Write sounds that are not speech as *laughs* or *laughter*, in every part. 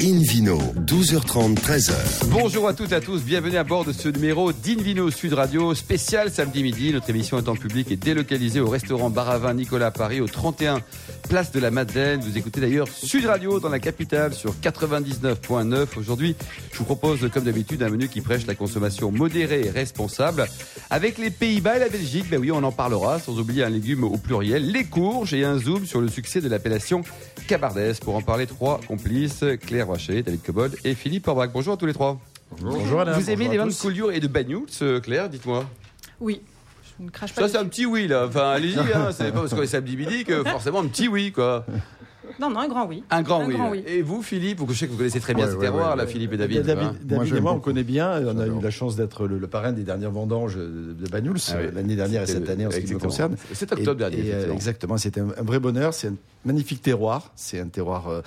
Invino, 12h30, 13h. Bonjour à toutes et à tous, bienvenue à bord de ce numéro d'Invino Sud Radio spécial samedi midi. Notre émission est en public et délocalisée au restaurant Baravin Nicolas Paris au 31 Place de la Madeleine. Vous écoutez d'ailleurs Sud Radio dans la capitale sur 99.9. Aujourd'hui, je vous propose comme d'habitude un menu qui prêche la consommation modérée et responsable. Avec les Pays-Bas et la Belgique, ben oui, on en parlera, sans oublier un légume au pluriel, les courges et un zoom sur le succès de l'appellation Cabardès. Pour en parler, trois complices, Claire Rocher, David Cobold et Philippe Orbach. Bonjour à tous les trois. Bonjour Alain. Vous aimez Bonjour les à vins de. Collioure et de Bagnoul, Claire, dites-moi. Oui, ne crache pas. Ça, c'est un petit oui, là. Enfin, allez-y, hein. c'est pas parce qu'on est samedi midi que forcément un petit oui, quoi. Non, non, un grand oui. Un grand, Un oui. grand oui. Et vous, Philippe, vous, je sais que vous connaissez très bien Ouais, ces ouais, terroirs, ouais, là, ouais. Philippe et David. David, hein. David j'aime et moi, on connaît bien. On a eu la chance d'être le, le parrain des dernières vendanges de Bagnouls Ah euh, l'année dernière et cette année en ce qui me concerne. C'est octobre Et- dernier, et, euh, exactement. C'était un, un vrai bonheur. C'est un magnifique terroir. C'est un terroir euh,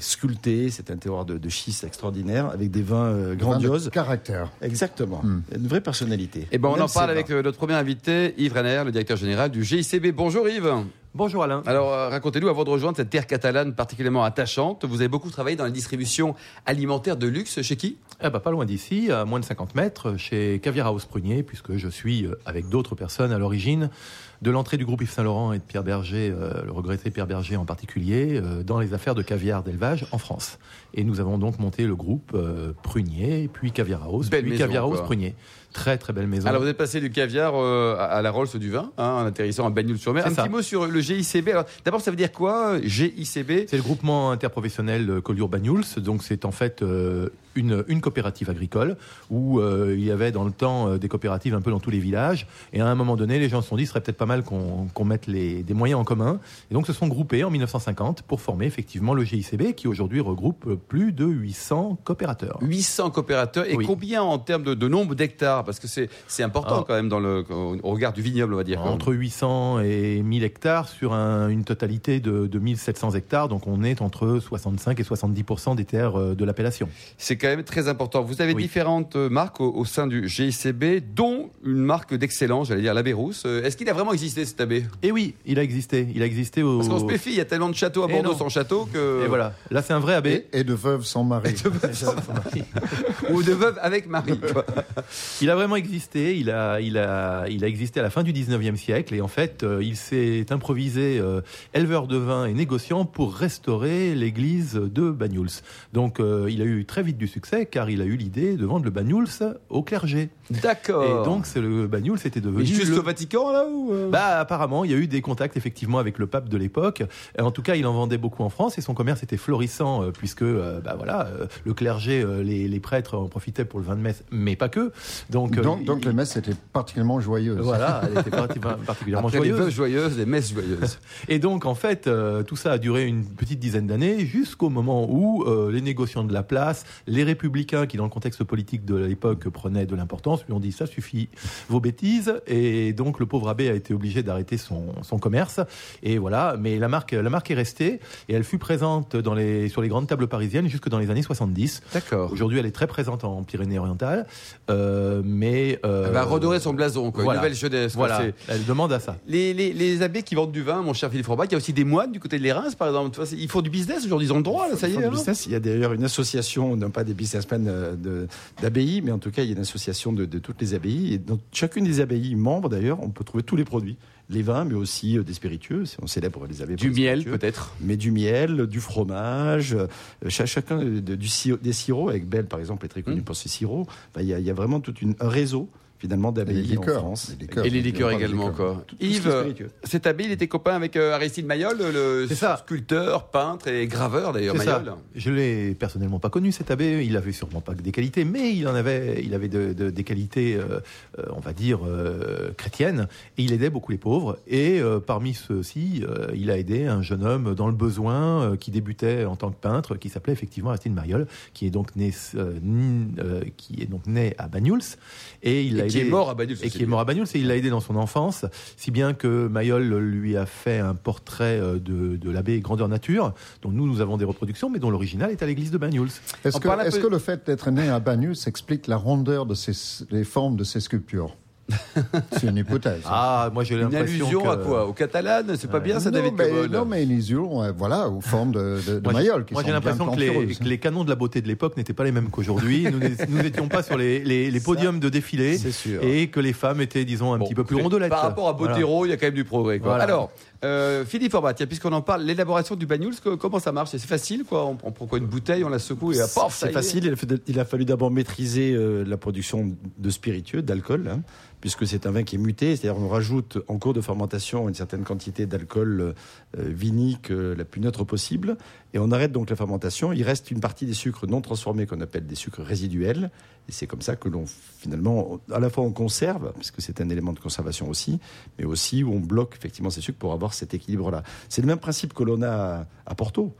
sculpté. C'est un terroir de, de schiste extraordinaire avec des vins euh, grandioses. Caractère. Exactement. Une vraie personnalité. Et ben, on Même en parle avec notre premier invité, Yves Renner, le directeur général du GICB. Bonjour Yves. Bonjour Alain. Alors, euh, racontez-nous, avant de rejoindre cette terre catalane particulièrement attachante, vous avez beaucoup travaillé dans la distribution alimentaire de luxe chez qui? Eh ben, pas loin d'ici, à moins de 50 mètres, chez Caviar House Prunier, puisque je suis, euh, avec d'autres personnes, à l'origine de l'entrée du groupe Yves Saint-Laurent et de Pierre Berger, euh, le regretté Pierre Berger en particulier, euh, dans les affaires de caviar d'élevage en France. Et nous avons donc monté le groupe euh, Prunier, puis Caviar House, Belle puis Caviar House. Prunier. Très très belle maison. Alors, vous êtes passé du caviar euh, à, la Rolls du vin, hein, en atterrissant à Bagnoul-sur-Mer. Un ça. petit mot sur le GICB. Alors, d'abord, ça veut dire quoi, GICB C'est le groupement interprofessionnel euh, Collioure Bagnouls, donc c'est en fait une, une coopérative agricole où euh, il y avait dans le temps euh, des coopératives un peu dans tous les villages. Et à un moment donné, les gens se sont dit, ce serait peut-être pas mal qu'on mette les, des moyens en commun. Et donc se sont groupés en 1950 pour former effectivement le GICB qui aujourd'hui regroupe plus de 800 coopérateurs. 800 coopérateurs. Et Oui. combien en termes de, de nombre d'hectares? Parce que c'est important Ah. quand même dans le, au regard du vignoble, on va dire. Entre 800 et 1000 hectares sur un- une totalité de, de 1700 hectares. Donc on est entre 65 et 70% des terres euh, de l'appellation. C'est quand même très important. Vous avez Oui. différentes euh, marques au, au sein du GICB, dont une marque d'excellence, j'allais dire l'abbé Rousse. Euh, Est-ce qu'il a vraiment existé cet abbé Et oui, il a existé. Il a existé au. Parce qu'on se méfie, il y a tellement de châteaux à Et Bordeaux sans château que. Et voilà. Là, c'est un vrai abbé. Et, et de veuve sans *laughs* mari. Ou de veuve avec mari. quoi. Il a vraiment existé. Il a, il a, il a existé à la fin du 19e siècle. Et en fait, euh, il s'est improvisé euh, éleveur de vin et négociant pour restaurer l'église de Bagnouls. Donc, euh, il a eu très vite du succès car il a eu l'idée de vendre le Bagnouls au clergé. D'accord. Et donc, c'est le Bagnouls était devenu. Mais juste le- au Vatican, là ou euh Bah apparemment, il y a eu des contacts effectivement avec le pape de l'époque. Et En tout cas, il en vendait beaucoup en France et son commerce était florissant euh, puisque euh, bah voilà, euh, le clergé, euh, les, les prêtres en profitaient pour le vin de messe, mais pas que. Donc, euh, donc, donc il- les messes étaient particulièrement joyeuses. voilà, *laughs* elle était parti- particulièrement Après les joyeuse. veuves joyeuses, les messes joyeuses. *laughs* Et donc, en fait, euh, tout ça a duré une petite dizaine d'années jusqu'au moment où euh, les négociants de la place, les républicains qui, dans le contexte politique de l'époque, prenaient de l'importance, lui ont dit ça suffit vos bêtises. Et donc, le pauvre abbé a été obligé d'arrêter son, son commerce. Et voilà, mais la marque, la marque est restée et elle fut présente dans les, sur les grandes tables parisiennes jusque dans les années 70. D'accord. Aujourd'hui, elle est très présente en Pyrénées-Orientales, euh, mais euh, Elle va redorer son blason, quoi. voilà. Une nouvelle jeunesse. Voilà, elle demande à ça. Les, les, les abbés qui vendent du vin, mon cher Philippe Forbach, il y a aussi des moines du côté de l'Érins, par exemple. Ils font du business aujourd'hui, ils ont le droit, là, ça y Ils est. font du business. Il y a d'ailleurs une association, non pas des businessmen euh, de- d'abbayes, mais en tout cas, il y a une association de, de toutes les abbayes. Et dans chacune des abbayes membres, d'ailleurs, on peut trouver tous les produits. Les vins, mais aussi euh, des spiritueux. On célèbre les pour Du miel, peut-être. Mais du miel, du fromage, euh, cha- chacun de- du des sirops, avec Belle par exemple est très connu Mm. pour ses sirops. Enfin, Il y, a- il y a vraiment tout un réseau finalement d'abbayes en. France. Les liqueurs. Et les liqueurs également, liqueurs. quoi. Yves, cet abbé, il était copain avec euh, Aristide Mayol, le sculpteur, peintre et graveur, d'ailleurs, C'est ça. Mayol. Je l'ai personnellement pas connu cet abbé. Il avait sûrement pas que des qualités, mais il en avait, il avait de- de- des qualités, euh, euh, on va dire euh, chrétiennes. Et il aidait beaucoup les pauvres. Et euh, parmi ceux-ci, euh, il a aidé un jeune homme dans le besoin euh, qui débutait en tant que peintre, qui s'appelait effectivement Aristide Mariol, qui est donc né, euh, n- euh, qui est donc né à Bagnouls. Et il Et l'a qui est mort à Bagnouls, Et qui est mort à Bagnouls. Et il l'a aidé dans son enfance, si bien que Mayol lui a fait un portrait euh, de, de l'abbé grandeur nature, dont nous, nous avons des reproductions, mais dont l'original est à l'église de Bagnouls. Est-ce que, peu- le fait d'être né à Bagnus explique la rondeur de ces, les formes de ces sculptures? *laughs* C'est une hypothèse. Ah, moi j'ai Une l'impression allusion que... à quoi? Au catalane? C'est pas bien ça, non, David mais, Cobol non, mais une illusion, euh, voilà, aux formes de, de, de Moi, j'ai- Mayol. qui Moi, j'ai l'impression que les, plantureuses. que les canons de la beauté de l'époque n'étaient pas les mêmes qu'aujourd'hui. nous n'é- nous n'étions pas sur les, les, les podiums de défilé. C'est sûr. Et que les femmes étaient, disons, un Bon, petit peu plus écoutez, rondolettes. Par rapport à. Botero, il y a quand même du progrès. Quoi. Voilà. Alors, euh, Philippe Orbat, puisqu'on en parle, l'élaboration du bagnoul, co- comment ça marche? C'est facile, quoi? On, on prend quoi Une bouteille, on la secoue et à C'est est. facile. Il a, fait- il a fallu d'abord maîtriser euh, la production de spiritueux, d'alcool, hein, puisque c'est un vin qui est muté. C'est-à-dire on rajoute en cours de fermentation une certaine quantité d'alcool euh, vinique la plus neutre possible, et on arrête donc la fermentation. Il reste une partie des sucres non transformés qu'on appelle des sucres résiduels, et c'est comme ça que l'on finalement, à la fois on conserve, parce que c'est un élément de conservation aussi, mais aussi où on bloque effectivement ces sucres pour avoir cet équilibre-là. C'est le même principe que l'on a à Porto,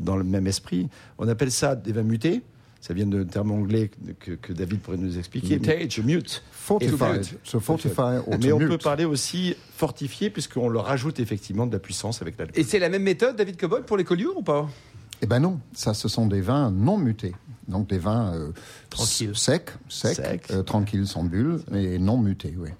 dans le même esprit. On appelle ça des vins mutés. Ça vient d'un terme anglais que, que David pourrait nous expliquer. Mutage. mute. Fortified. Et- So fortify or Mais on peut parler aussi fortifié, puisqu'on leur rajoute effectivement de la puissance avec l'alcool. Et c'est la même méthode, David Cobol, pour les collioures ou pas? Eh ben non, ça, ce sont des vins non mutés. Donc des vins euh, Tranquilles. secs, secs, euh, tranquilles, sans bulles, mais non mutés, oui.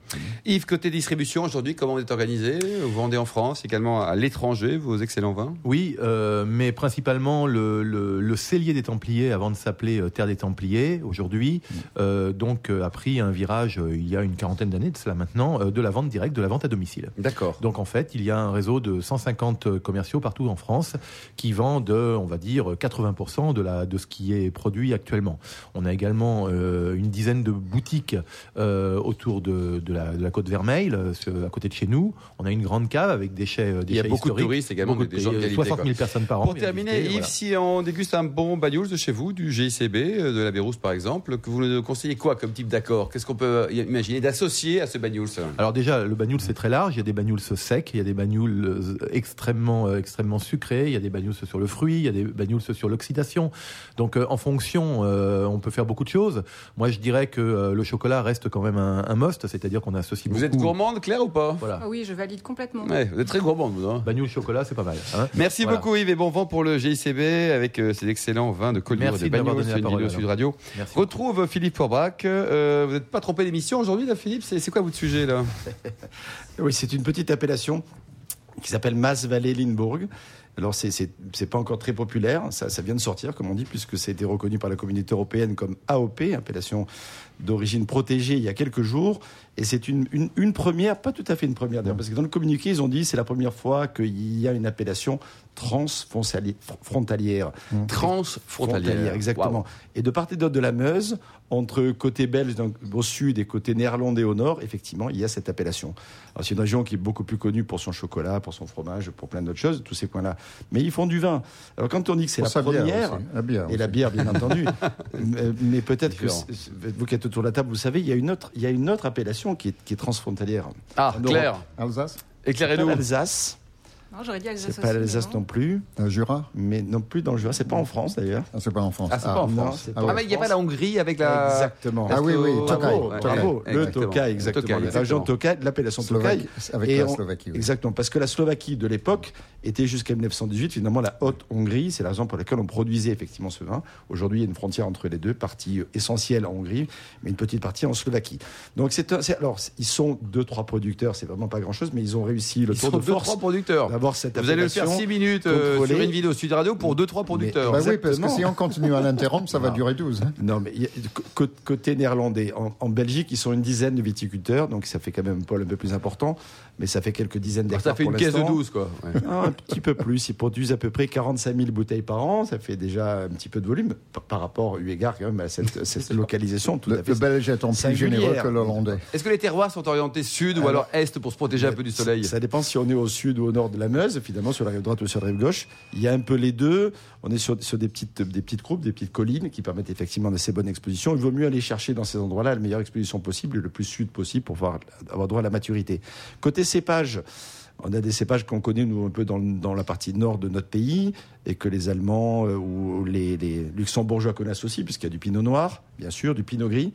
Yves, côté distribution, aujourd'hui, comment vous êtes organisé? Vous vendez en France, également à l'étranger, vos excellents vins? Oui, euh, mais principalement le, le, le cellier des Templiers, avant de s'appeler Terre des Templiers, aujourd'hui, euh, donc euh, a pris un virage euh, il y a une quarantaine d'années de cela maintenant, euh, de la vente directe, de la vente à domicile. D'accord. Donc en fait, il y a un réseau de 150 commerciaux partout en France qui vendent, on va dire, 80% de, la, de ce qui est produit actuellement. On a également euh, une dizaine de boutiques euh, autour de, de, la, de la côte Vermeille, euh, à côté de chez nous. On a une grande cave avec des chais, des Il y a beaucoup de touristes également, Beaucoup des gens de qualité, 60 quoi. 000 personnes par an. Pour terminer, Yves, voilà. si on déguste un bon bagnoul de chez vous, du GICB, de la Bérousse par exemple, que vous nous conseillez quoi comme type d'accord? Qu'est-ce qu'on peut imaginer d'associer à ce bagnoul ça? Alors déjà, le bagnoul c'est très large. Il y a des bagnouls secs, il y a des bagnouls extrêmement euh, extrêmement sucrés, il y a des bagnouls sur le fruit, il y a des bagnouls sur l'oxydation. Donc euh, en fonction, euh, on peut faire beaucoup de choses. Moi, je dirais que euh, le chocolat reste quand même un, un must, c'est-à-dire qu'on associe Vous êtes beaucoup. gourmande, Claire, ou pas? Voilà. Ah oui, je valide complètement. Ouais, vous êtes très gourmande, vous. Hein Bagnoul chocolat, c'est pas mal. hein. Merci Voilà. beaucoup Yves et bon vent pour le GICB avec euh, ces excellents vins de Collioure et Merci de donné sur une Sud. Radio. Merci. Retrouve Philippe Forbach. Euh, vous n'êtes pas trompé d'émission aujourd'hui là Philippe? C'est c'est quoi votre sujet là? *laughs* Oui, c'est une petite appellation qui s'appelle Mass Valley Limbourg. Alors, c'est c'est c'est pas encore très populaire. Ça, ça vient de sortir, comme on dit, puisque ça a été reconnu par la communauté européenne comme AOP, appellation d'origine protégée, il y a quelques jours. Et c'est une, une, une première, pas tout à fait une première d'ailleurs, parce que dans le communiqué, ils ont dit c'est la première fois qu'il y a une appellation transfrontalière. Transfrontalière. exactement. Et de part et d'autre de la Meuse, entre côté belge donc, au sud et côté néerlandais au nord, effectivement, il y a cette appellation. Alors c'est une région qui est beaucoup plus connue pour son chocolat, pour son fromage, pour plein d'autres choses, tous ces points-là. Mais ils font du vin. Alors quand on dit que c'est la bière première, la bière et la bière bien *laughs* entendu, mais, mais peut-être que vous qui êtes autour de la table, vous savez, il y a une autre, il y a une autre appellation qui est, qui est transfrontalière. Ah, Claire, Alsace, éclairez-nous. pas l'Alsace, Non, j'aurais dit Alsace c'est pas l'Alsace non. plus, euh, Jura mais non plus dans le Jura. C'est pas en France d'ailleurs. ah, C'est pas en France. Ah, c'est pas en France. Ah Ah, mais il n'y a France. pas la Hongrie avec la. Exactement. Ah oui, oui, ouais, le. Tokaj, exactement. La région l'appellation. Slovaquie, avec la Slovaquie. Exactement, parce que la Slovaquie de l'époque était jusqu'à 1918 finalement la Haute-Hongrie. C'est la raison pour laquelle on produisait effectivement ce vin. Aujourd'hui, il y a une frontière entre les deux, partie essentielle en Hongrie, mais une petite partie en Slovaquie. Donc c'est un- c'est- alors ils sont deux trois producteurs, c'est vraiment pas grand chose, mais ils ont réussi le Ils tour sont de deux, force trois producteurs. D'avoir cette Vous allez le faire appellation 6 minutes euh, sur une vidéo Sud Radio pour deux, trois producteurs. Bah oui, parce que si on continue à l'interrompre, ça va durer 12. hein. Non, mais côté néerlandais, en, en Belgique, ils sont une dizaine de viticulteurs, donc ça fait quand même un pôle un peu plus important, mais ça fait quelques dizaines Alors, d'hectares ça fait une caisse de l'instant. 12, quoi. Ouais. Ah, *laughs* un petit peu plus. Ils produisent à peu près 45 000 bouteilles par an. Ça fait déjà un petit peu de volume par, par rapport, eu égard quand même à cette, cette localisation tout Le, à fait. le Belge étant plus généreux que l'Hollandais. Est-ce que les terroirs sont orientés sud ou alors est pour se protéger un peu du soleil? Ça dépend si on est au sud ou au nord de la Meuse, finalement, sur la rive droite ou sur la rive gauche. Il y a un peu les deux. On est sur, sur des, petites, des petites groupes, des petites collines qui permettent effectivement d'assez bonnes expositions. Il vaut mieux aller chercher dans ces endroits-là la meilleure exposition possible, le plus sud possible pour pouvoir avoir droit à la maturité. Côté cépage, on a des cépages qu'on connaît, nous, un peu dans, la partie nord de notre pays, et que les Allemands euh, ou les, Luxembourgeois connaissent aussi, puisqu'il y a du pinot noir, bien sûr, du pinot gris,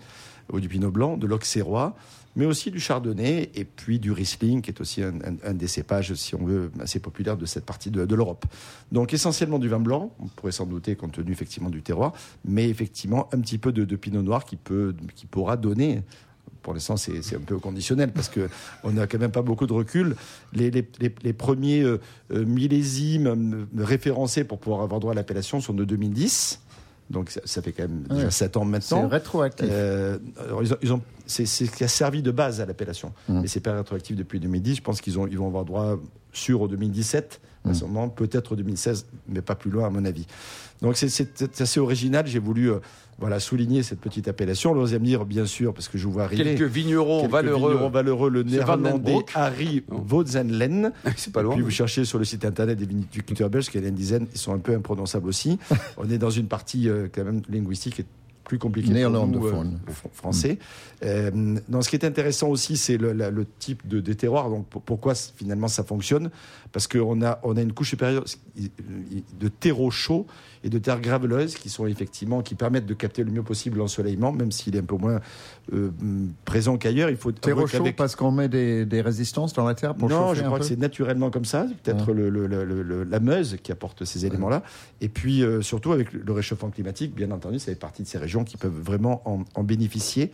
ou du pinot blanc, de l'auxerrois, mais aussi du chardonnay, et puis du riesling, qui est aussi un, des cépages, si on veut, assez populaire de cette partie de, de l'Europe. Donc essentiellement du vin blanc, on pourrait s'en douter compte tenu effectivement du terroir, mais effectivement un petit peu de, de pinot noir qui, peut, qui pourra donner pour l'instant, c'est c'est un peu conditionnel parce que on n'a quand même pas beaucoup de recul. Les, les, les, les premiers euh, euh, millésimes euh, référencés pour pouvoir avoir droit à l'appellation sont de 2010. Donc ça, ça fait quand même déjà Ouais. 7 ans C'est maintenant. rétroactif. Euh, alors, ils ont, ils ont- c'est c'est ce qui a servi de base à l'appellation. Mm. Mais c'est pas rétroactif depuis 2010. Je pense qu'ils ont, ils vont avoir droit sûr au 2017, à ce moment, peut-être au 2016, mais pas plus loin à mon avis. Donc c'est- assez original. J'ai voulu euh, voilà, souligner cette petite appellation. Me dire, bien sûr, parce que je vous vois arriver. Quelques vignerons quelques valeureux. vignerons valeureux, le néerlandais. Harry Non. Vauzenlen. C'est pas loin. Puis vous cherchez sur le site internet des viticulteurs belges, qu'il y en a une dizaine, ils sont un peu imprononçables aussi. *laughs* On est dans une partie euh, quand même linguistique et plus nous, Néerlandophone. euh, fr- français. Euh, dans ce qui est intéressant aussi, c'est le, type de, des terroirs. Donc pour- pourquoi finalement ça fonctionne Parce qu'on a, on a une couche supérieure de terreau chaud et de terre graveleuse qui sont effectivement qui permettent de capter le mieux possible l'ensoleillement, même s'il est un peu moins euh, présent qu'ailleurs. Il faut Terreau chaud qu'avec- parce qu'on met des, des résistances dans la terre pour non, chauffer je un crois peu que c'est naturellement comme ça. Peut-être le, le- le- le- la Meuse qui apporte ces éléments-là. Et puis, euh, surtout avec le réchauffement climatique, bien entendu, ça fait partie de ces régions qui peuvent vraiment en, en bénéficier.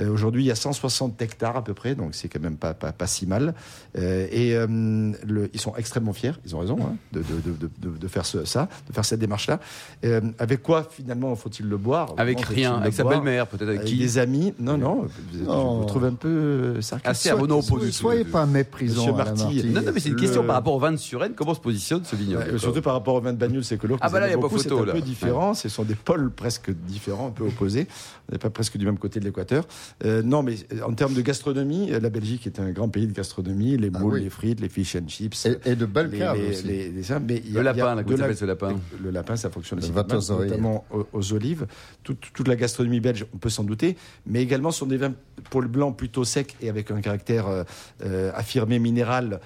Euh, Aujourd'hui, il y a 160 hectares à peu près, donc c'est quand même pas, pas, pas si mal. Euh, et euh, ils sont extrêmement fiers, ils ont raison, hein, de, de, de, de, de faire ce- ça, de faire cette démarche-là. Euh, avec quoi, finalement, faut-il le boire? Avec Comment rien, avec sa belle-mère, peut-être avec Avec qui des amis? Non, non, vous, Non. je vous trouve un peu euh, sarcastique. Assez à mon opposé. Soyez pas méprisant. Monsieur Marty. Marty. Non, non, mais c'est une Le- question par rapport au vin de Suresnes. Comment se positionne ce vignoble Ouais, surtout par rapport au vin de Bagnoul, c'est que l'autre, Ah bah là, il y a pas beaucoup, photo, c'est un là. peu différent. Ce sont des pôles presque différents, un peu opposés. On n'est pas presque du même côté de l'équateur. Euh, non, mais en termes de gastronomie, la Belgique est un grand pays de gastronomie. Les Ah moules, oui. les frites, les fish and chips. Et, et de belles les, les- aussi. les- mais il y a- Le lapin, là, de la- s'appelle ce lapin? le lapin, ça notamment aux, aux olives. Toute, toute la gastronomie belge, on peut s'en douter, mais également sont des vins pour le blanc plutôt secs et avec un caractère euh, euh, affirmé minéral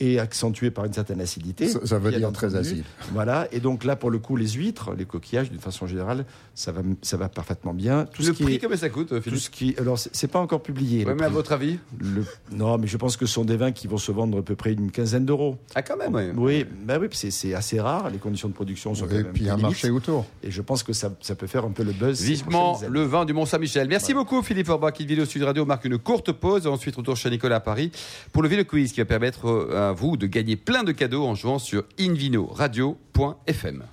et accentué par une certaine acidité. Ça, ça veut dire très acide. Voilà, et donc là, pour le coup, les huîtres, les coquillages, d'une façon générale, ça va, ça va parfaitement bien. Tout Le ce qui prix, est- combien ça coûte, tout Philippe ce qui, alors c'est pas encore publié. Ouais, mais à votre avis Le- non, mais je pense que ce sont des vins qui vont se vendre à peu près une quinzaine d'euros. Ah, quand même. Oui, bah oui, c'est c'est assez rare. Les conditions de production sont quand Et même puis un limites. marché autour. Et je pense que ça, ça peut faire un peu le buzz. Vivement le vin du Mont-Saint-Michel. Merci beaucoup Philippe Orbach. Une vidéo Sud Radio marque une courte pause. Ensuite, retour chez Nicolas à Paris pour le Ville Quiz qui va permettre à vous de gagner plein de cadeaux en jouant sur invinoradio.fm.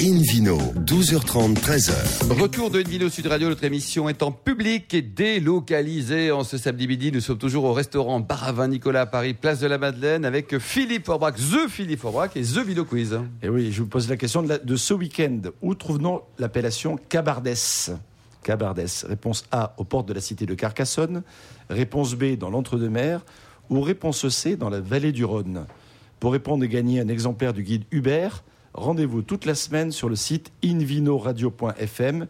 Invino, 12h30, 13h. Retour de Invino Sud Radio. Notre émission est en public et délocalisée en ce samedi midi. Nous sommes toujours au restaurant Baravin Nicolas à Paris, place de la Madeleine avec Philippe Orbach, The Philippe Orbach et The Video Quiz. Et oui, je vous pose la question de, la- de ce week-end. Où trouvons-nous l'appellation Cabardès? Cabardès. Réponse A, aux portes de la cité de Carcassonne. Réponse B, dans l'entre-deux-mers. Ou réponse C, dans la vallée du Rhône. Pour répondre et gagner un exemplaire du guide Hubert, rendez-vous toute la semaine sur le site invinoradio.fm,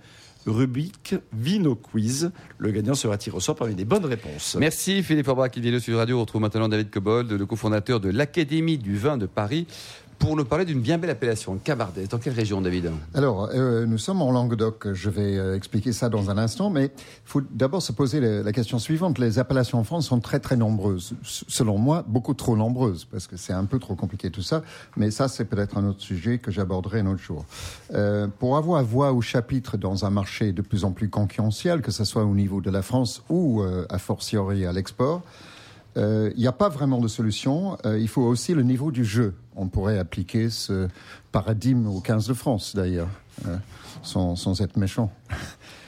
rubrique Vino Quiz. Le gagnant sera tiré au sort parmi les bonnes réponses. Merci Philippe Orbach. Invino Sud Radio. On retrouve maintenant David Cobold, le cofondateur de l'Académie du vin de Paris, pour nous parler d'une bien belle appellation, Cabardès. Dans quelle région, David Alors, euh, nous sommes en Languedoc. Je vais euh, expliquer ça dans un instant, mais il faut d'abord se poser la, question suivante. Les appellations en France sont très très nombreuses. Selon moi, beaucoup trop nombreuses, parce que c'est un peu trop compliqué tout ça. Mais ça, c'est peut-être un autre sujet que j'aborderai un autre jour. Euh, pour avoir voix au chapitre dans un marché de plus en plus concurrentiel, que ce soit au niveau de la France ou euh, a fortiori à l'export, euh, il n'y a pas vraiment de solution. Euh, il faut aussi le niveau du jeu. On pourrait appliquer ce paradigme au 15 de France, d'ailleurs, euh, sans, sans être méchant.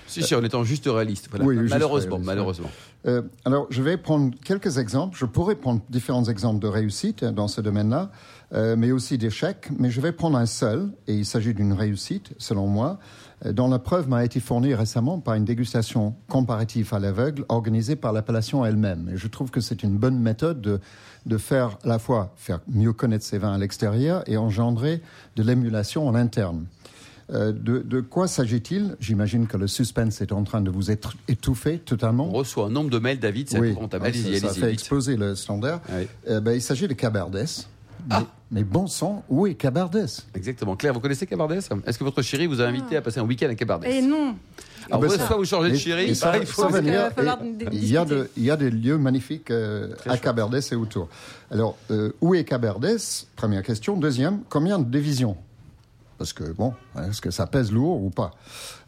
Si, si, en étant juste réaliste. Voilà. Oui, juste malheureusement, réaliste, malheureusement. Euh, alors, je vais prendre quelques exemples. Je pourrais prendre différents exemples de réussite dans ce domaine-là, euh, mais aussi d'échecs. Mais je vais prendre un seul, et il s'agit d'une réussite, selon moi, euh, dont la preuve m'a été fournie récemment par une dégustation comparative à l'aveugle organisée par l'appellation elle-même. Et je trouve que c'est une bonne méthode de, de faire à la fois faire mieux connaître ses vins à l'extérieur et engendrer de l'émulation en interne. Euh, de, de quoi s'agit-il? J'imagine que le suspense est en train de vous être étouffé totalement. On reçoit un nombre de mails, David, c'est Oui, épouvantable. ah, ça, ça fait vite. exploser le standard. Ouais. Euh, ben, il s'agit de Cabardès. Mais, Ah. mais bon sang, où est Cabardès? Exactement. Claire, vous connaissez Cabardès? Est-ce que votre chérie vous a invité à passer un week-end à Cabardès? Et non. Alors, Ah ben, soit vous changez de Et- chérie, il faut. d- il y a de- il y a des lieux magnifiques euh, à Cabardès et autour. Alors, euh, où est Cabardès? Première question. Deuxième, combien de divisions? Parce que bon, est-ce que ça pèse lourd ou pas?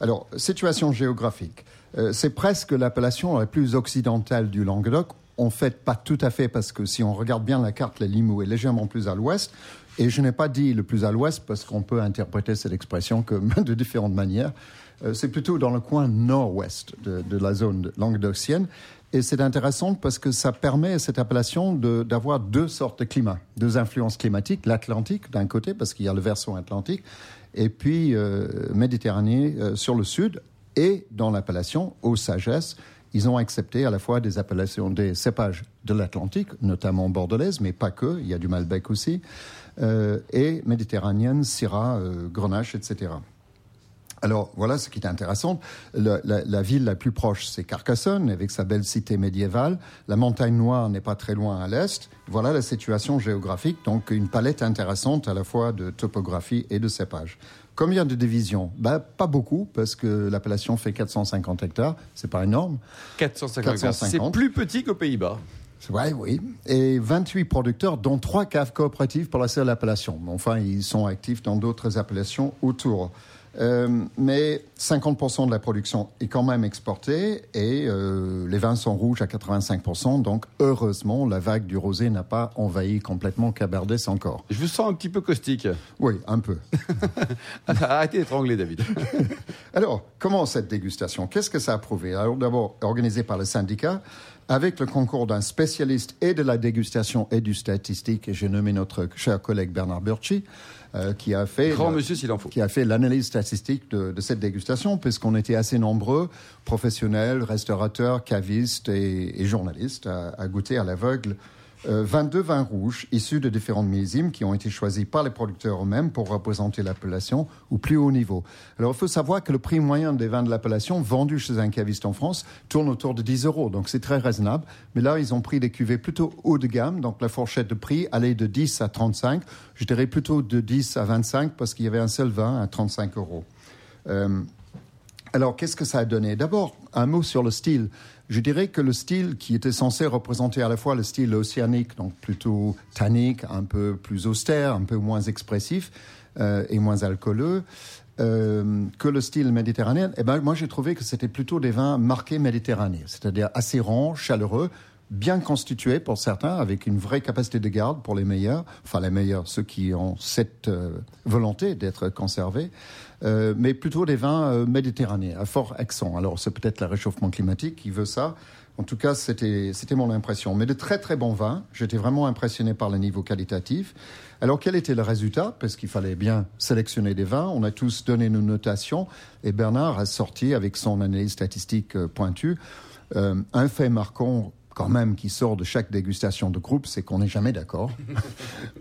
Alors, situation géographique. Euh, c'est presque l'appellation la plus occidentale du Languedoc. En fait, pas tout à fait, parce que si on regarde bien la carte, la Limoux est légèrement plus à l'ouest. Et je n'ai pas dit le plus à l'ouest, parce qu'on peut interpréter cette expression *laughs* de différentes manières. Euh, c'est plutôt dans le coin nord-ouest de la zone languedocienne. Et c'est intéressant parce que ça permet cette appellation d'avoir deux sortes de climats, deux influences climatiques, l'Atlantique d'un côté, parce qu'il y a le versant atlantique, et puis euh, Méditerranée euh, sur le sud, et dans l'appellation, aux sagesses, ils ont accepté à la fois des appellations des cépages de l'Atlantique, notamment bordelaise, mais pas que, il y a du Malbec aussi, euh, et méditerranéenne, Syrah, euh, Grenache, etc. Alors voilà ce qui est intéressant. Le- la, la ville la plus proche, c'est Carcassonne, avec sa belle cité médiévale. La montagne noire n'est pas très loin à l'est. Voilà la situation géographique, donc une palette intéressante à la fois de topographie et de cépage. Combien de divisions? Ben, Pas beaucoup, parce que l'appellation fait 450 hectares, c'est pas énorme. 450 C'est 450. plus petit qu'aux Pays-Bas. Ouais, oui. Et 28 producteurs, dont trois caves coopératives pour la seule appellation. Enfin, ils sont actifs dans d'autres appellations autour. Euh, mais 50% de la production est quand même exportée et euh, les vins sont rouges à 85%. Donc, heureusement, la vague du rosé n'a pas envahi complètement Cabardès encore. Je vous sens un petit peu caustique. Oui, un peu. *laughs* Arrêtez d'étrangler, David. *laughs* Alors, comment cette dégustation Qu'est-ce que ça a prouvé? Alors, d'abord, organisé par le syndicat, avec le concours d'un spécialiste et de la dégustation et du statistique, et j'ai nommé notre cher collègue Bernard Burchi, euh, qui a fait Grand monsieur s'il en faut. qui a fait l'analyse statistique de, de cette dégustation, puisqu'on était assez nombreux, professionnels, restaurateurs, cavistes et, et journalistes, à, à goûter à l'aveugle 22 vins rouges issus de différentes millésimes qui ont été choisis par les producteurs eux-mêmes pour représenter l'appellation au plus haut niveau. Alors, il faut savoir que le prix moyen des vins de l'appellation vendus chez un caviste en France tourne autour de 10 euros, donc c'est très raisonnable. Mais là, ils ont pris des cuvées plutôt haut de gamme, donc la fourchette de prix allait de 10 à 35, je dirais plutôt de 10 à 25 parce qu'il y avait un seul vin à 35 euros. Euh, alors, qu'est-ce que ça a donné? D'abord, un mot sur le style. Je dirais que le style qui était censé représenter à la fois le style océanique, donc plutôt tannique, un peu plus austère, un peu moins expressif euh, et moins alcooleux, euh, que le style méditerranéen, eh ben, moi j'ai trouvé que c'était plutôt des vins marqués méditerranéens, c'est-à-dire assez ronds, chaleureux, bien constitués pour certains, avec une vraie capacité de garde pour les meilleurs, enfin les meilleurs, ceux qui ont cette euh, volonté d'être conservés, euh, mais plutôt des vins euh, méditerranéens, à fort accent. Alors c'est peut-être le réchauffement climatique qui veut ça. En tout cas, c'était mon impression. Mais de très très bons vins. J'étais vraiment impressionné par le niveau qualitatif. Alors quel était le résultat? Parce qu'il fallait bien sélectionner des vins. On a tous donné nos notations et Bernard a sorti avec son analyse statistique pointue un fait marquant quand même qui sort de chaque dégustation de groupe, c'est qu'on n'est jamais d'accord. *laughs*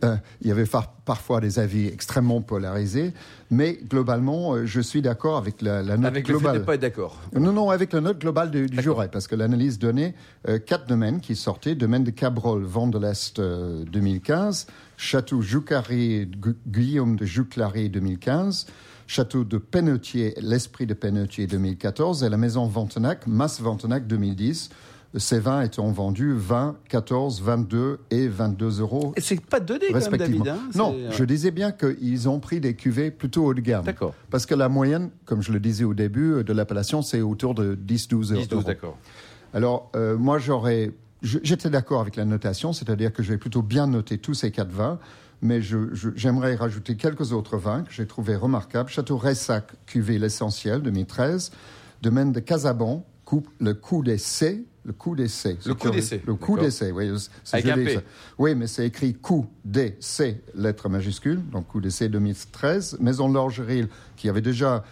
Euh, il y avait far- parfois des avis extrêmement polarisés, mais globalement, euh, je suis d'accord avec la, la note Avec le fait de globale. ne pas être d'accord. Non, non, avec la note globale du, du jury, parce que l'analyse donnait euh, quatre domaines qui sortaient. Domaine de Cabrol, Vent de l'Est euh, 2015, Château Joucari, Gu- Guillaume de Jouclary 2015, Château de Pennetier, L'Esprit de Pennetier 2014, et la Maison Ventenac, Masse Ventenac 2010. Ces vins étant vendus 20, 14, 22 et 22 euros Et c'est pas donné quand même, respectivement. David. hein, non, je disais bien qu'ils ont pris des cuvées plutôt haut de gamme. D'accord. Parce que la moyenne, comme je le disais au début euh, de l'appellation, c'est autour de 10-12 euros. 10, 12, d'accord. Alors, euh, moi, j'aurais. J'étais d'accord avec la notation, c'est-à-dire que je vais plutôt bien noter tous ces quatre vins, mais j'aimerais rajouter quelques autres vins que j'ai trouvés remarquables. Château Ressac, cuvée L'Essentiel, 2013. Domaine de Casabon, coup- le coup d'essai. Le coup d'essai. Le coup d'essai, Le coup d'essai, oui. Avec un P. ça. Oui, mais c'est écrit coup d'essai, lettre majuscule, donc coup d'essai 2013. Maison l'Orgeril, qui avait déjà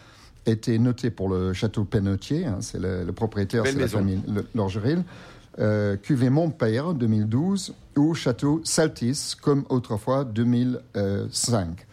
été notée pour le château Pennetier, hein, c'est le, le propriétaire, c'est la famille le- l'Orgeril. Euh, cuvée Montpère 2012 ou château Saltis comme autrefois 2005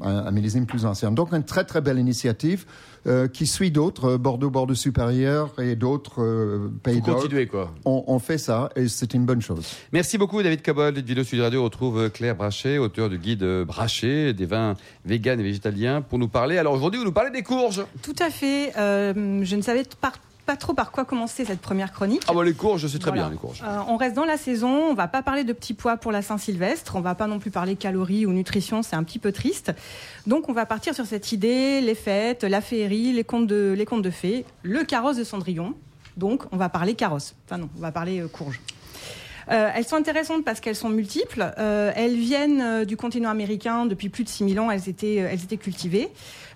un, un millésime plus ancien donc une très très belle initiative euh, qui suit d'autres euh, Bordeaux Bordeaux supérieur et d'autres euh, pays continuer, quoi. on, on fait ça et c'est une bonne chose Merci beaucoup, David Cabol. Vidéo Sud Radio retrouve euh, Claire Brachet, auteur du guide Brachet, des vins véganes et végétaliens, pour nous parler. Alors aujourd'hui, vous nous parlez des courges. Tout à fait. Euh, je ne savais par- pas trop par quoi commencer cette première chronique. Ah bah les courges, je sais très Voilà. bien les courges. Euh, on reste dans la saison, on va pas parler de petits pois pour la Saint-Sylvestre, on va pas non plus parler calories ou nutrition, c'est un petit peu triste. Donc on va partir sur cette idée, les fêtes, la féerie, les contes de, les contes de fées, le carrosse de Cendrillon. Donc on va parler carrosse. Enfin non, on va parler euh, courge. Euh, elles sont intéressantes parce qu'elles sont multiples. Euh, elles viennent euh, du continent américain depuis plus de 6000 ans. Elles étaient, elles étaient cultivées.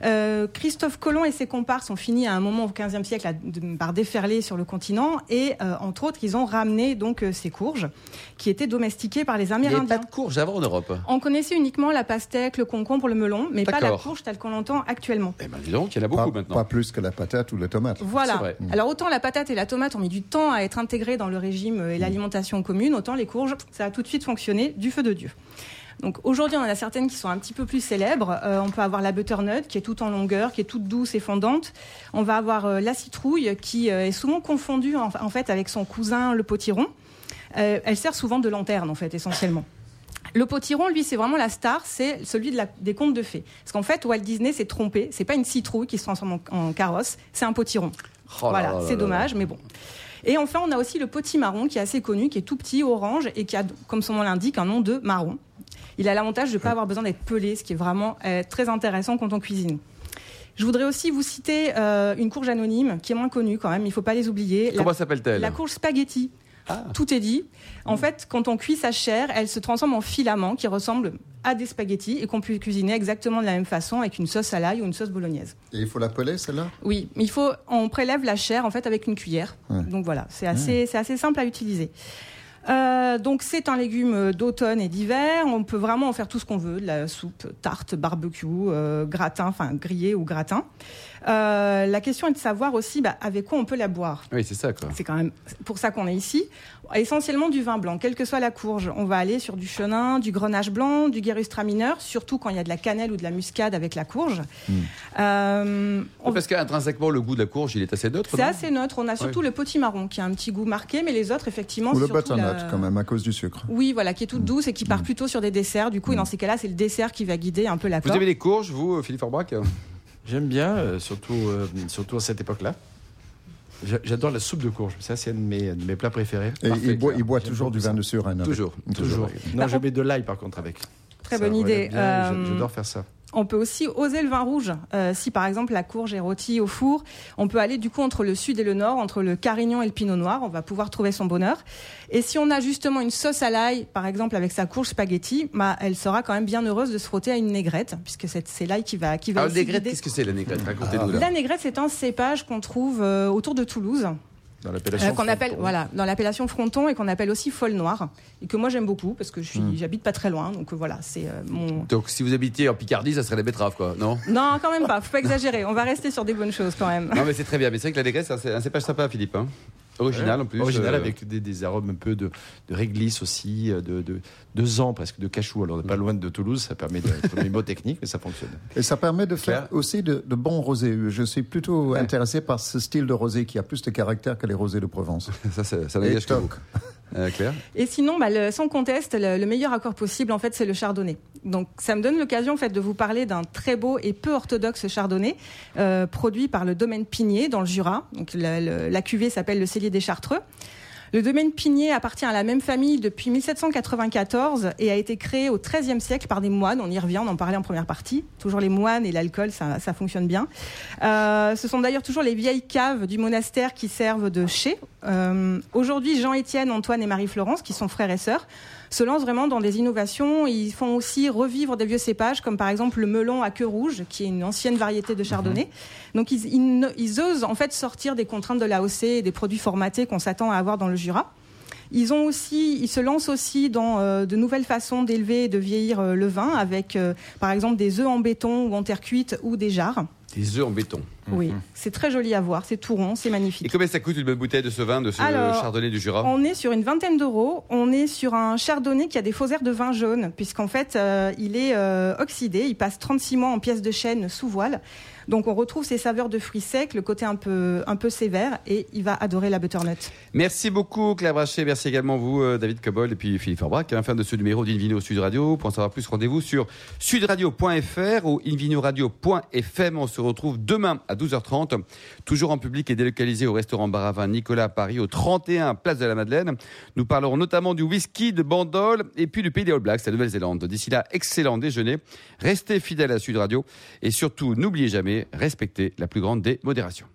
Euh, Christophe Colomb et ses comparses ont fini à un moment au XVe siècle à- de- par déferler sur le continent et euh, entre autres ils ont ramené donc euh, ces courges qui étaient domestiquées par les Il n'y avait Amérindiens. pas de courges avant en Europe. On connaissait uniquement la pastèque, le concombre, le melon, mais pas la courge telle qu'on l'entend actuellement. Eh ben dis donc, il y en a Pas, beaucoup maintenant. pas plus que la patate ou la tomate. Voilà. Alors autant la patate et la tomate ont mis du temps à être intégrées dans le régime et l'alimentation commune, autant les courges, ça a tout de suite fonctionné du feu de Dieu. Donc aujourd'hui, on en a certaines qui sont un petit peu plus célèbres. Euh, on peut avoir la butternut qui est toute en longueur, qui est toute douce et fondante. On va avoir euh, la citrouille qui euh, est souvent confondue en, en fait avec son cousin le potiron. Elle sert souvent de lanterne en fait essentiellement. Le potiron, lui, c'est vraiment la star, c'est celui de la- des contes de fées. Parce qu'en fait, Walt Disney s'est trompé. C'est pas une citrouille qui se transforme en, en carrosse, c'est un potiron. Oh là voilà, là là c'est là dommage, mais bon. Et enfin, on a aussi le potimarron qui est assez connu, qui est tout petit, orange, et qui a, comme son nom l'indique, un nom de marron. Il a l'avantage de ne pas avoir besoin d'être pelé, ce qui est vraiment euh, très intéressant quand on cuisine. Je voudrais aussi vous citer euh, une courge anonyme qui est moins connue quand même, il ne faut pas les oublier. Comment s'appelle-t-elle? La courge spaghetti. Ah. Tout est dit. En fait, quand on cuit sa chair, elle se transforme en filaments qui ressemblent à des spaghettis et qu'on peut cuisiner exactement de la même façon avec une sauce à l'ail ou une sauce bolognaise. Et il faut la peler, celle-là? Oui, mais il faut, on prélève la chair en fait avec une cuillère. Ouais. Donc voilà, c'est assez, c'est assez simple à utiliser. Euh, donc c'est un légume d'automne et d'hiver. On peut vraiment en faire tout ce qu'on veut, de la soupe, tarte, barbecue, euh, gratin, enfin grillé ou gratin. Euh, la question est de savoir aussi bah, avec quoi on peut la boire. Oui, c'est ça quoi. C'est quand même pour ça qu'on est ici. Essentiellement du vin blanc, quelle que soit la courge. On va aller sur du chenin, du grenache blanc, du guérustra mineur, surtout quand il y a de la cannelle ou de la muscade avec la courge. Euh, on- Parce qu'intrinsèquement, le goût de la courge, il est assez neutre. c'est assez neutre. On a surtout le potimarron qui a un petit goût marqué, mais les autres, effectivement, Ou le surtout butternut, la- quand même, à cause du sucre. Oui, voilà, qui est toute douce et qui part plutôt sur des desserts. Du coup, et dans ces cas-là, c'est le dessert qui va guider un peu la Vous aimez les courges, vous, euh, Philippe Orbrac J'aime bien, euh, surtout, euh, surtout à cette époque-là. J'a- J'adore la soupe de courge. Ça, c'est un de mes, de mes plats préférés. Et Parfait, il boit, il toujours du vin de Suresnes. avec. Toujours. Toujours. Non, je mets de l'ail par contre avec. Très Ça bonne idée. bien, Euh, J'adore faire ça. On peut aussi oser le vin rouge. Euh, si par exemple la courge est rôtie au four, on peut aller du coup entre le sud et le nord, entre le carignan et le pinot noir. On va pouvoir trouver son bonheur. Et si on a justement une sauce à l'ail, par exemple avec sa courge spaghetti, bah, elle sera quand même bien heureuse de se frotter à une négrette, puisque c'est l'ail qui va qui va. Ah, négrette, qu'est-ce que c'est la négrette? Racontez-nous. La négrette, c'est un cépage qu'on trouve euh, autour de Toulouse. Dans Euh, l'appellation. qu'on appelle fronton. voilà dans l'appellation fronton et qu'on appelle aussi folle noire et que moi j'aime beaucoup parce que je Hmm. j'habite pas très loin donc euh, voilà c'est euh, mon Donc, si vous habitiez en Picardie, ça serait la betterave, quoi, non? Non quand même pas faut pas exagérer on va rester sur des bonnes choses quand même Non, mais c'est très bien. Mais c'est vrai que la négrette, c'est un- un cépage sympa, Philippe. hein. Original en plus. Original euh, avec des, des arômes un peu de, de réglisse aussi, euh, de, de, de zan presque, de cachou. Alors on n'est pas loin de Toulouse, ça permet de c'est une mot technique, mais ça fonctionne. Et ça permet de faire Claire aussi de, de bons rosés. Je suis plutôt intéressé par ce style de rosé qui a plus de caractère que les rosés de Provence. *laughs* Ça, ça, ça n'engage que vous. Euh, et sinon bah, sans conteste le, le meilleur accord possible en fait c'est le chardonnay. Donc ça me donne l'occasion en fait de vous parler d'un très beau et peu orthodoxe chardonnay euh, produit par le domaine Pigné dans le Jura. Donc la, la cuvée s'appelle le cellier des Chartreux Le domaine Pigné appartient à la même famille depuis 1794 et a été créé au XIIIe siècle par des moines. On y revient, on en parlait en première partie. Toujours les moines et l'alcool, ça, ça fonctionne bien. Euh, ce sont d'ailleurs toujours les vieilles caves du monastère qui servent de chai. Euh, Aujourd'hui, Jean-Étienne, Antoine et Marie-Florence, qui sont frères et sœurs, se lancent vraiment dans des innovations. Ils font aussi revivre des vieux cépages, comme par exemple le melon à queue rouge, qui est une ancienne variété de chardonnay. Donc ils, ils, ils osent en fait sortir des contraintes de l'AOC et des produits formatés qu'on s'attend à avoir dans le Jura. Ils ont aussi, ils se lancent aussi dans euh, de nouvelles façons d'élever et de vieillir euh, le vin, avec euh, par exemple des œufs en béton ou en terre cuite ou des jarres. Des œufs en béton. Oui, c'est très joli à voir, c'est tout rond, c'est Et magnifique. combien ça coûte une bonne bouteille de ce vin, de ce Alors, chardonnay du Jura On est sur une vingtaine d'euros. On est sur un chardonnay qui a des faux airs de vin jaune, puisqu'en fait, euh, il est euh, oxydé. Il passe 36 mois en pièces de chêne sous voile. Donc, on retrouve ses saveurs de fruits secs, le côté un peu, un peu sévère, et il va adorer la butternut. Merci beaucoup Claire Brachet, merci également vous euh, David Cobol et puis Philippe Forbrac. Hein, fin de ce numéro d'Invino Sud Radio. Pour en savoir plus, rendez-vous sur sudradio.fr ou invinoradio.fm. On se retrouve demain à 12h30, toujours en public et délocalisé au restaurant Baravin Nicolas à Paris, au 31 Place de la Madeleine. Nous parlerons notamment du whisky de Bandol et puis du pays des All Blacks, la Nouvelle-Zélande. D'ici là, excellent déjeuner. Restez fidèles à Sud Radio et surtout, n'oubliez jamais, respectez la plus grande des modérations.